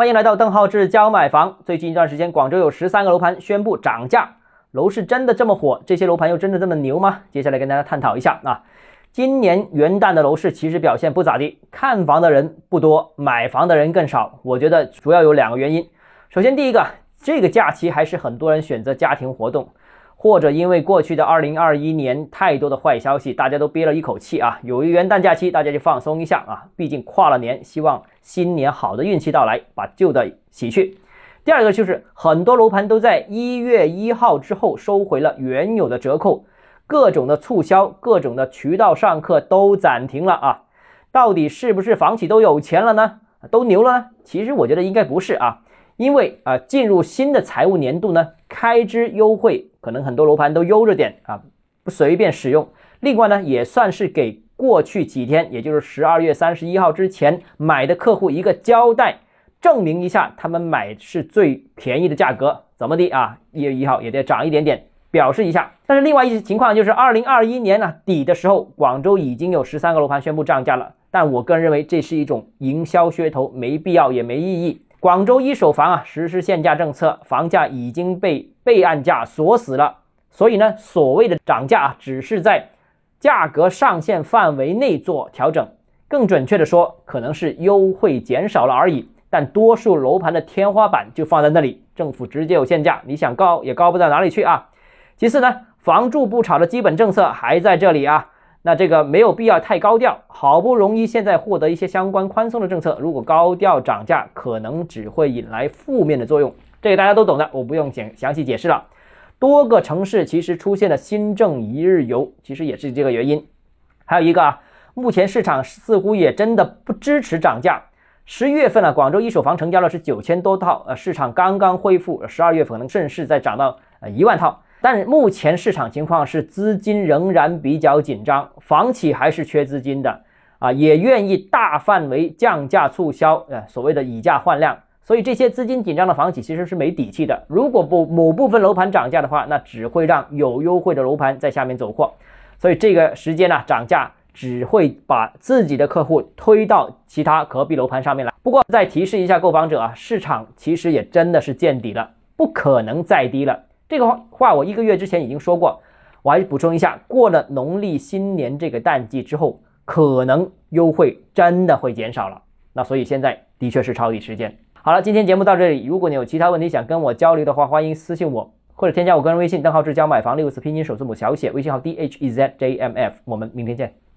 欢迎来到邓浩志教买房。最近一段时间，广州有十三个楼盘宣布涨价，楼市真的这么火？这些楼盘又真的这么牛吗？接下来跟大家探讨一下啊。今年元旦的楼市其实表现不咋地，看房的人不多，买房的人更少。我觉得主要有两个原因。首先，第一个，这个假期还是很多人选择家庭活动。或者因为过去的二零二一年太多的坏消息，大家都憋了一口气啊。有一元旦假期，大家就放松一下啊。毕竟跨了年，希望新年好的运气到来，把旧的洗去。第二个就是很多楼盘都在一月一号之后收回了原有的折扣，各种的促销，各种的渠道上课都暂停了啊。到底是不是房企都有钱了呢？都牛了呢？其实我觉得应该不是啊。因为啊，进入新的财务年度呢，开支优惠可能很多楼盘都悠着点啊，不随便使用。另外呢，也算是给过去几天，也就是十二月三十一号之前买的客户一个交代，证明一下他们买是最便宜的价格，怎么的啊？一月一号也得涨一点点，表示一下。但是另外一些情况就是，二零二一年呢底的时候，广州已经有十三个楼盘宣布涨价了，但我个人认为这是一种营销噱头，没必要也没意义。广州一手房啊实施限价政策，房价已经被备案价锁死了，所以呢，所谓的涨价啊，只是在价格上限范围内做调整，更准确的说，可能是优惠减少了而已。但多数楼盘的天花板就放在那里，政府直接有限价，你想高也高不到哪里去啊。其次呢，房住不炒的基本政策还在这里啊。那这个没有必要太高调，好不容易现在获得一些相关宽松的政策，如果高调涨价，可能只会引来负面的作用。这个大家都懂的，我不用讲详细解释了。多个城市其实出现了新政一日游，其实也是这个原因。还有一个啊，目前市场似乎也真的不支持涨价。十一月份呢，广州一手房成交了是九千多套，呃，市场刚刚恢复，十二月份可能正式再涨到呃一万套。但目前市场情况是资金仍然比较紧张，房企还是缺资金的啊，也愿意大范围降价促销，呃，所谓的以价换量。所以这些资金紧张的房企其实是没底气的。如果不某部分楼盘涨价的话，那只会让有优惠的楼盘在下面走货。所以这个时间呢，涨价只会把自己的客户推到其他隔壁楼盘上面来。不过再提示一下购房者啊，市场其实也真的是见底了，不可能再低了。这个话话我一个月之前已经说过，我还是补充一下，过了农历新年这个淡季之后，可能优惠真的会减少了。那所以现在的确是抄底时间。好了，今天节目到这里，如果你有其他问题想跟我交流的话，欢迎私信我或者添加我个人微信，邓浩志教买房六个字拼音首字母小写，微信号 d h e z j m f。我们明天见。